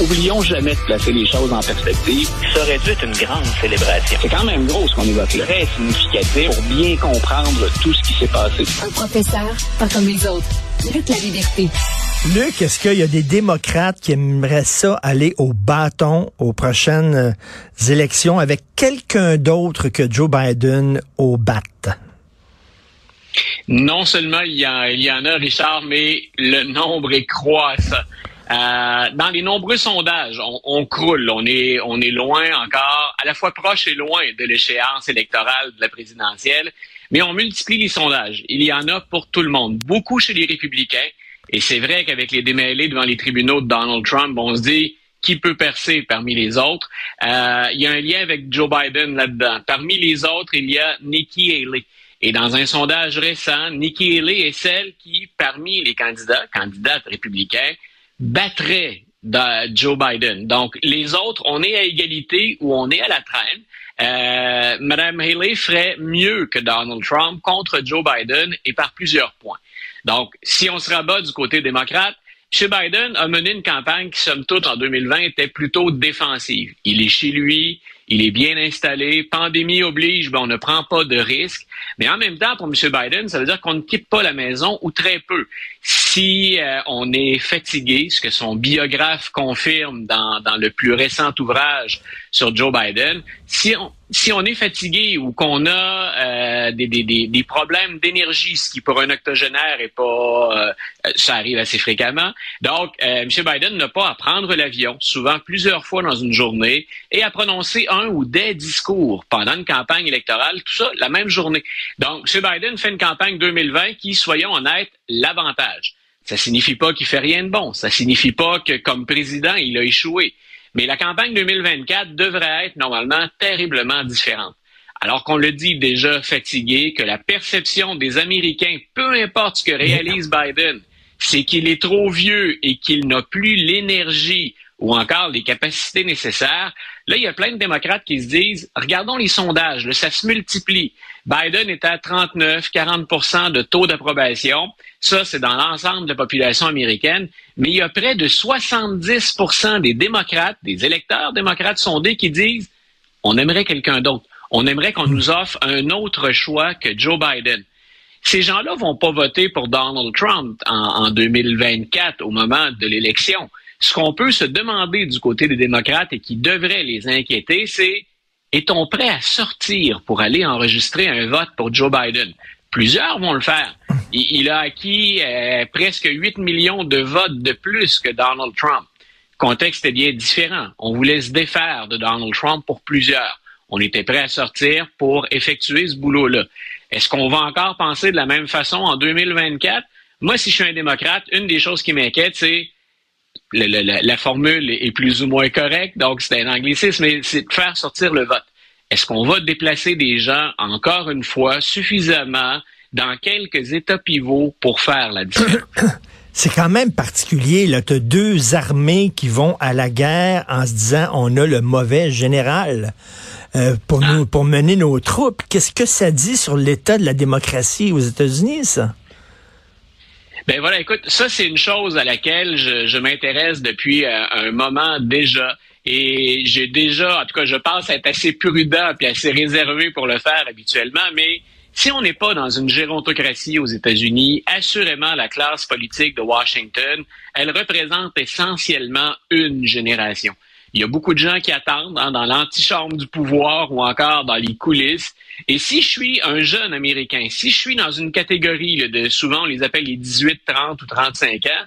Oublions jamais de placer les choses en perspective. Ça aurait dû être une grande célébration. C'est quand même gros ce qu'on évoque là. Très significatif pour bien comprendre tout ce qui s'est passé. Un professeur, pas comme les autres. Luc la liberté. Luc, est-ce qu'il y a des démocrates qui aimeraient ça aller au bâton aux prochaines euh, élections avec quelqu'un d'autre que Joe Biden au bat? Non seulement il y, y en a, Richard, mais le nombre est croissant. Euh, dans les nombreux sondages, on, on, croule, on est, on est loin encore, à la fois proche et loin de l'échéance électorale de la présidentielle, mais on multiplie les sondages. Il y en a pour tout le monde, beaucoup chez les républicains, et c'est vrai qu'avec les démêlés devant les tribunaux de Donald Trump, on se dit qui peut percer parmi les autres? Euh, il y a un lien avec Joe Biden là-dedans. Parmi les autres, il y a Nikki Haley. Et dans un sondage récent, Nikki Haley est celle qui, parmi les candidats, candidates républicains, battrait Joe Biden. Donc, les autres, on est à égalité ou on est à la traîne. Euh, Madame Haley ferait mieux que Donald Trump contre Joe Biden et par plusieurs points. Donc, si on se rabat du côté démocrate, M. Biden a mené une campagne qui, somme toute, en 2020, était plutôt défensive. Il est chez lui, il est bien installé. Pandémie oblige, ben, on ne prend pas de risques. Mais en même temps, pour M. Biden, ça veut dire qu'on ne quitte pas la maison ou très peu. Si euh, on est fatigué, ce que son biographe confirme dans, dans le plus récent ouvrage sur Joe Biden, si on, si on est fatigué ou qu'on a euh, des, problèmes d'énergie, ce qui pour un octogénaire est pas, euh, ça arrive assez fréquemment. Donc, euh, M. Biden n'a pas à prendre l'avion, souvent plusieurs fois dans une journée, et à prononcer un ou des discours pendant une campagne électorale, tout ça la même journée. Donc, M. Biden fait une campagne 2020 qui, soyons honnêtes, l'avantage. Ça signifie pas qu'il fait rien de bon. Ça signifie pas que, comme président, il a échoué. Mais la campagne 2024 devrait être normalement terriblement différente. Alors qu'on le dit déjà fatigué, que la perception des Américains, peu importe ce que réalise Biden, c'est qu'il est trop vieux et qu'il n'a plus l'énergie ou encore les capacités nécessaires. Là, il y a plein de démocrates qui se disent, regardons les sondages, ça se multiplie. Biden est à 39, 40% de taux d'approbation. Ça, c'est dans l'ensemble de la population américaine. Mais il y a près de 70% des démocrates, des électeurs démocrates sondés qui disent, on aimerait quelqu'un d'autre. On aimerait qu'on nous offre un autre choix que Joe Biden. Ces gens-là vont pas voter pour Donald Trump en 2024 au moment de l'élection. Ce qu'on peut se demander du côté des démocrates et qui devrait les inquiéter, c'est est-on prêt à sortir pour aller enregistrer un vote pour Joe Biden? Plusieurs vont le faire. Il, a acquis euh, presque 8 millions de votes de plus que Donald Trump. Contexte est bien différent. On voulait se défaire de Donald Trump pour plusieurs. On était prêt à sortir pour effectuer ce boulot-là. Est-ce qu'on va encore penser de la même façon en 2024? Moi, si je suis un démocrate, une des choses qui m'inquiète, c'est la, formule est plus ou moins correcte, donc c'est un anglicisme, mais c'est de faire sortir le vote. Est-ce qu'on va déplacer des gens, encore une fois, suffisamment dans quelques états pivots pour faire la différence? C'est quand même particulier. Là, tu as deux armées qui vont à la guerre en se disant on a le mauvais général euh, pour, nous, pour mener nos troupes. Qu'est-ce que ça dit sur l'état de la démocratie aux États-Unis, ça? Ben voilà, écoute, ça c'est une chose à laquelle je, m'intéresse depuis euh, un moment déjà. Et j'ai déjà, en tout cas, je pense être assez prudent et assez réservé pour le faire habituellement, mais si on n'est pas dans une gérontocratie aux États-Unis, assurément la classe politique de Washington, elle représente essentiellement une génération. Il y a beaucoup de gens qui attendent hein, dans l'antichambre du pouvoir ou encore dans les coulisses. Et si je suis un jeune Américain, si je suis dans une catégorie de, souvent on les appelle les 18, 30 ou 35 ans,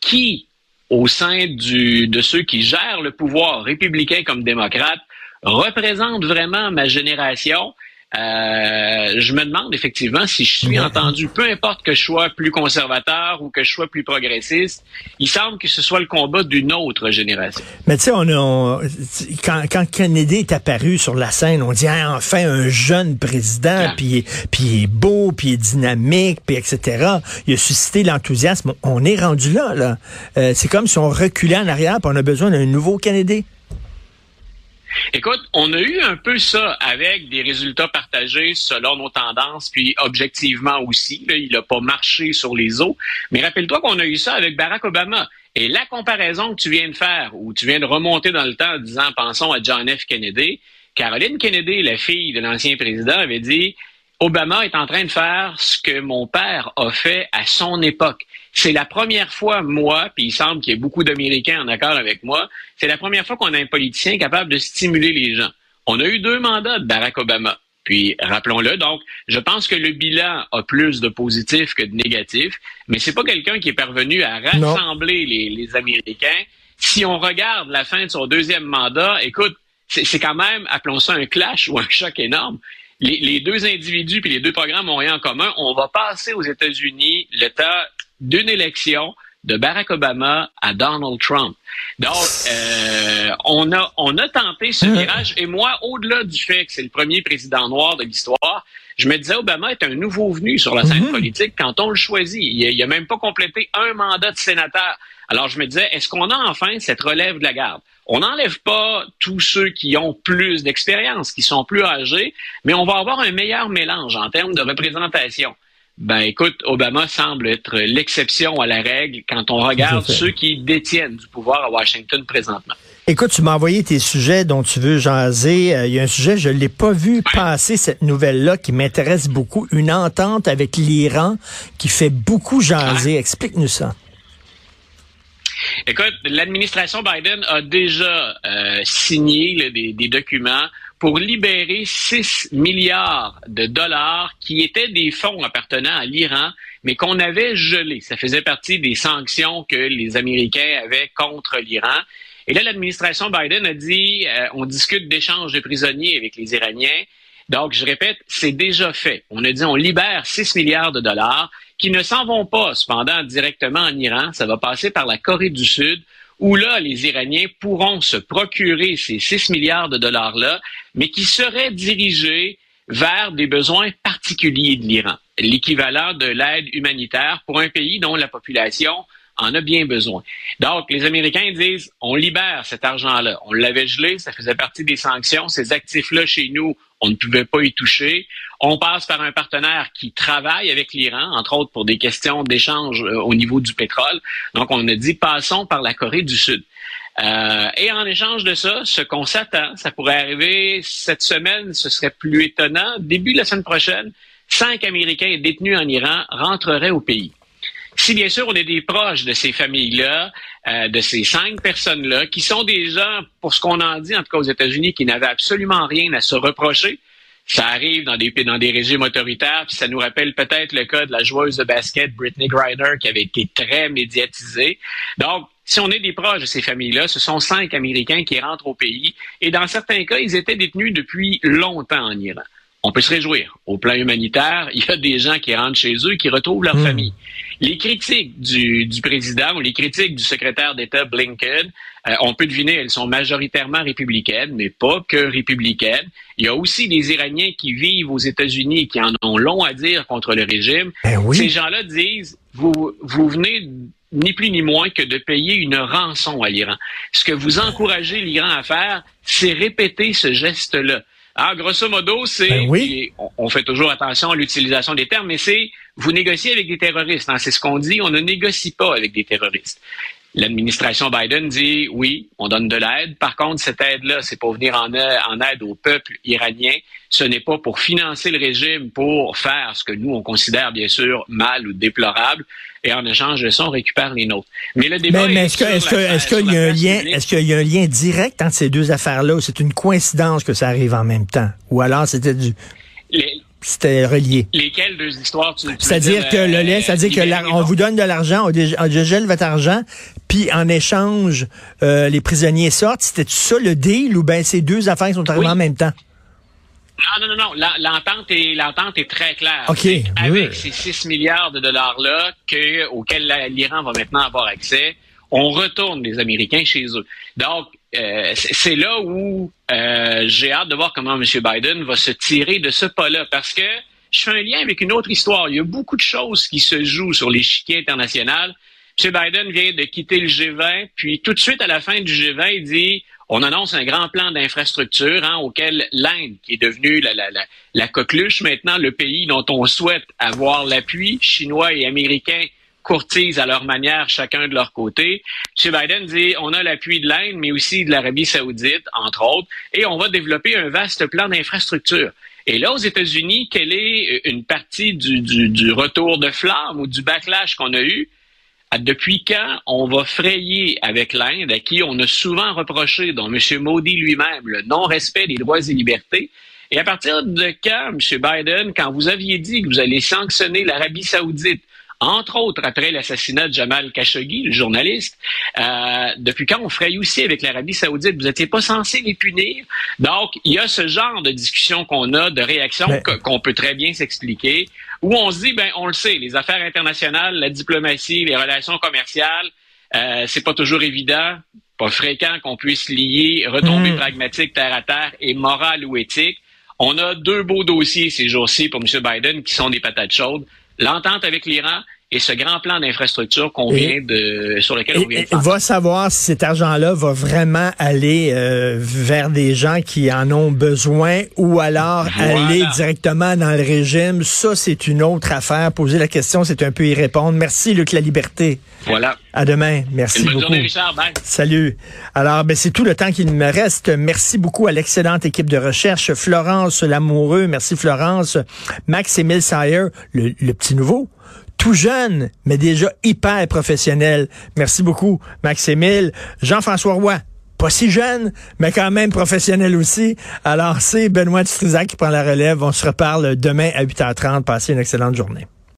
qui, au sein de ceux qui gèrent le pouvoir, républicain comme démocrate, représente vraiment ma génération, euh, je me demande effectivement si je suis entendu, peu importe que je sois plus conservateur ou que je sois plus progressiste, il semble que ce soit le combat d'une autre génération. Mais tu sais, on, quand, quand, Kennedy est apparu sur la scène, on dit ah, enfin un jeune président, puis puis il est beau, puis il est dynamique, puis etc. Il a suscité l'enthousiasme. On est rendu là, là. Euh, c'est comme si on reculait en arrière, puis on a besoin d'un nouveau Kennedy. Écoute, on a eu un peu ça avec des résultats partagés selon nos tendances, puis objectivement aussi. il n'a pas marché sur les eaux. Mais rappelle-toi qu'on a eu ça avec Barack Obama. Et la comparaison que tu viens de faire, où tu viens de remonter dans le temps en disant, pensons à John F. Kennedy, Caroline Kennedy, la fille de l'ancien président, avait dit, Obama est en train de faire ce que mon père a fait à son époque. C'est la première fois, moi, puis il semble qu'il y ait beaucoup d'Américains en accord avec moi, c'est la première fois qu'on a un politicien capable de stimuler les gens. On a eu deux mandats de Barack Obama. Puis, rappelons-le, donc, je pense que le bilan a plus de positifs que de négatifs, mais c'est pas quelqu'un qui est parvenu à rassembler les, les, Américains. Si on regarde la fin de son deuxième mandat, écoute, c'est quand même, appelons ça un clash ou un choc énorme les, deux individus puis les deux programmes ont rien en commun. On va passer aux États-Unis le temps d'une élection de Barack Obama à Donald Trump. Donc, euh, on a on a tenté ce virage. Et moi, au-delà du fait que c'est le premier président noir de l'histoire, je me disais Obama est un nouveau venu sur la scène mhm. politique quand on le choisit. Il, a même pas complété un mandat de sénateur. Alors, je me disais, est-ce qu'on a enfin cette relève de la garde? On n'enlève pas tous ceux qui ont plus d'expérience, qui sont plus âgés, mais on va avoir un meilleur mélange en termes de représentation. Ben écoute, Obama semble être l'exception à la règle quand on regarde ceux qui détiennent du pouvoir à Washington présentement. Écoute, tu m'as envoyé tes sujets dont tu veux jaser. Euh, il y a un sujet, je ne l'ai pas vu passer, cette nouvelle-là, qui m'intéresse beaucoup. Une entente avec l'Iran qui fait beaucoup jaser. Explique-nous ça. Écoute, l'administration Biden a déjà euh, signé des, documents pour libérer 6 milliards de dollars qui étaient des fonds appartenant à l'Iran, mais qu'on avait gelés. Ça faisait partie des sanctions que les Américains avaient contre l'Iran. Et là, l'administration Biden a dit, euh, on discute d'échanges de prisonniers avec les Iraniens. Donc, je répète, c'est déjà fait. On a dit, on libère 6 milliards de dollars qui ne s'en vont pas, cependant, directement en Iran. Ça va passer par la Corée du Sud, où là, les Iraniens pourront se procurer ces 6 milliards de dollars-là, mais qui seraient dirigés vers des besoins particuliers de l'Iran, l'équivalent de l'aide humanitaire pour un pays dont la population en a bien besoin. Donc, les Américains disent, on libère cet argent-là. On l'avait gelé, ça faisait partie des sanctions. Ces actifs-là, chez nous, on ne pouvait pas y toucher. On passe par un partenaire qui travaille avec l'Iran, entre autres pour des questions d'échange euh, au niveau du pétrole. Donc, on a dit, passons par la Corée du Sud. Euh, et en échange de ça, ce qu'on s'attend, ça pourrait arriver cette semaine, ce serait plus étonnant. Début de la semaine prochaine, cinq Américains détenus en Iran rentreraient au pays. Si bien sûr on est des proches de ces familles-là, euh, de ces cinq personnes-là, qui sont des gens, pour ce qu'on en dit, en tout cas aux États-Unis, qui n'avaient absolument rien à se reprocher. Ça arrive dans des, dans des régimes autoritaires, puis ça nous rappelle peut-être le cas de la joueuse de basket Britney Griner qui avait été très médiatisée. Donc, si on est des proches de ces familles-là, ce sont cinq Américains qui rentrent au pays, et dans certains cas, ils étaient détenus depuis longtemps en Iran on peut se réjouir. Au plan humanitaire, il y a des gens qui rentrent chez eux et qui retrouvent leur hmm. famille. Les critiques du, du, président ou les critiques du secrétaire d'État Blinken, euh, on peut deviner, elles sont majoritairement républicaines, mais pas que républicaines. Il y a aussi des Iraniens qui vivent aux États-Unis et qui en ont long à dire contre le régime. Ben Ces gens-là disent, vous, vous venez ni plus ni moins que de payer une rançon à l'Iran. Ce que vous encouragez l'Iran à faire, c'est répéter ce geste-là. Ah, grosso modo, c'est, ben oui. on, fait toujours attention à l'utilisation des termes, mais c'est vous négociez avec des terroristes. Hein, c'est ce qu'on dit, on ne négocie pas avec des terroristes. L'administration Biden dit oui, on donne de l'aide. Par contre, cette aide-là, c'est pour venir en, en aide au peuple iranien. Ce n'est pas pour financer le régime pour faire ce que nous, on considère bien sûr mal ou déplorable. Et en échange de ça, on récupère les nôtres. Mais le débat. Mais, est-ce qu'il est y a un lien, est-ce qu'il y a un lien direct entre ces deux affaires-là ou c'est une coïncidence que ça arrive en même temps? Ou alors c'était du. C'était relié. Lesquelles deux histoires tu, C'est-à-dire que le lait, c'est-à-dire que on vous donne de l'argent, on, gèle votre argent, puis en échange, euh, les prisonniers sortent. C'était ça le deal ou bien ces deux affaires sont arrivées en même temps? Non, non, non, non. L'entente est, l'entente est très claire. OK. Avec ces 6 milliards de dollars-là auxquels l'Iran va maintenant avoir accès, on retourne les Américains chez eux. Donc, euh, c'est là où euh, j'ai hâte de voir comment M. Biden va se tirer de ce pas-là. Parce que je fais un lien avec une autre histoire. Il y a beaucoup de choses qui se jouent sur l'échiquier international. M. Biden vient de quitter le G20, puis tout de suite à la fin du G20, il dit On annonce un grand plan d'infrastructure hein, auquel l'Inde, qui est devenue la, la, coqueluche maintenant, le pays dont on souhaite avoir l'appui, chinois et américains courtisent à leur manière, chacun de leur côté. M. Biden dit on a l'appui de l'Inde, mais aussi de l'Arabie saoudite, entre autres, et on va développer un vaste plan d'infrastructure. Et là, aux États-Unis, quelle est une partie du, du, retour de flamme ou du backlash qu'on a eu? Depuis quand on va frayer avec l'Inde, à qui on a souvent reproché, dont M. Modi lui-même, le non-respect des droits et libertés, et à partir de quand, M. Biden, quand vous aviez dit que vous allez sanctionner l'Arabie saoudite entre autres après l'assassinat de Jamal Khashoggi, le journaliste, euh, depuis quand on fraye aussi avec l'Arabie saoudite? Vous n'étiez pas censé les punir. Donc, il y a ce genre de discussion qu'on a, de réaction qu'on peut très bien s'expliquer, où on se dit, ben, on le sait, les affaires internationales, la diplomatie, les relations commerciales, euh, c'est pas toujours évident, pas fréquent qu'on puisse lier retombées mmh. pragmatiques terre à terre et morale ou éthique. On a deux beaux dossiers ces jours-ci pour M. Biden qui sont des patates chaudes l'entente avec l'Iran et ce grand plan d'infrastructure qu'on vient de sur lequel on vient de parler. va savoir si cet argent-là va vraiment aller euh, vers des gens qui en ont besoin ou alors aller directement dans le régime. Ça, c'est une autre affaire. Poser la question, c'est un peu y répondre. Merci, Luc La Liberté. Voilà. À demain. Merci beaucoup. Journée, Richard. Bye. Salut. Alors, ben, c'est tout le temps qu'il me reste. Merci beaucoup à l'excellente équipe de recherche. Florence Lamoureux. Merci, Florence. Max-Émile Sayer, le, le petit nouveau tout jeune, mais déjà hyper professionnel. Merci beaucoup, Max-Émile. Jean-François Roy, pas si jeune, mais quand même professionnel aussi. Alors, c'est Benoît Dutrisac qui prend la relève. On se reparle demain à 8h30. Passez une excellente journée.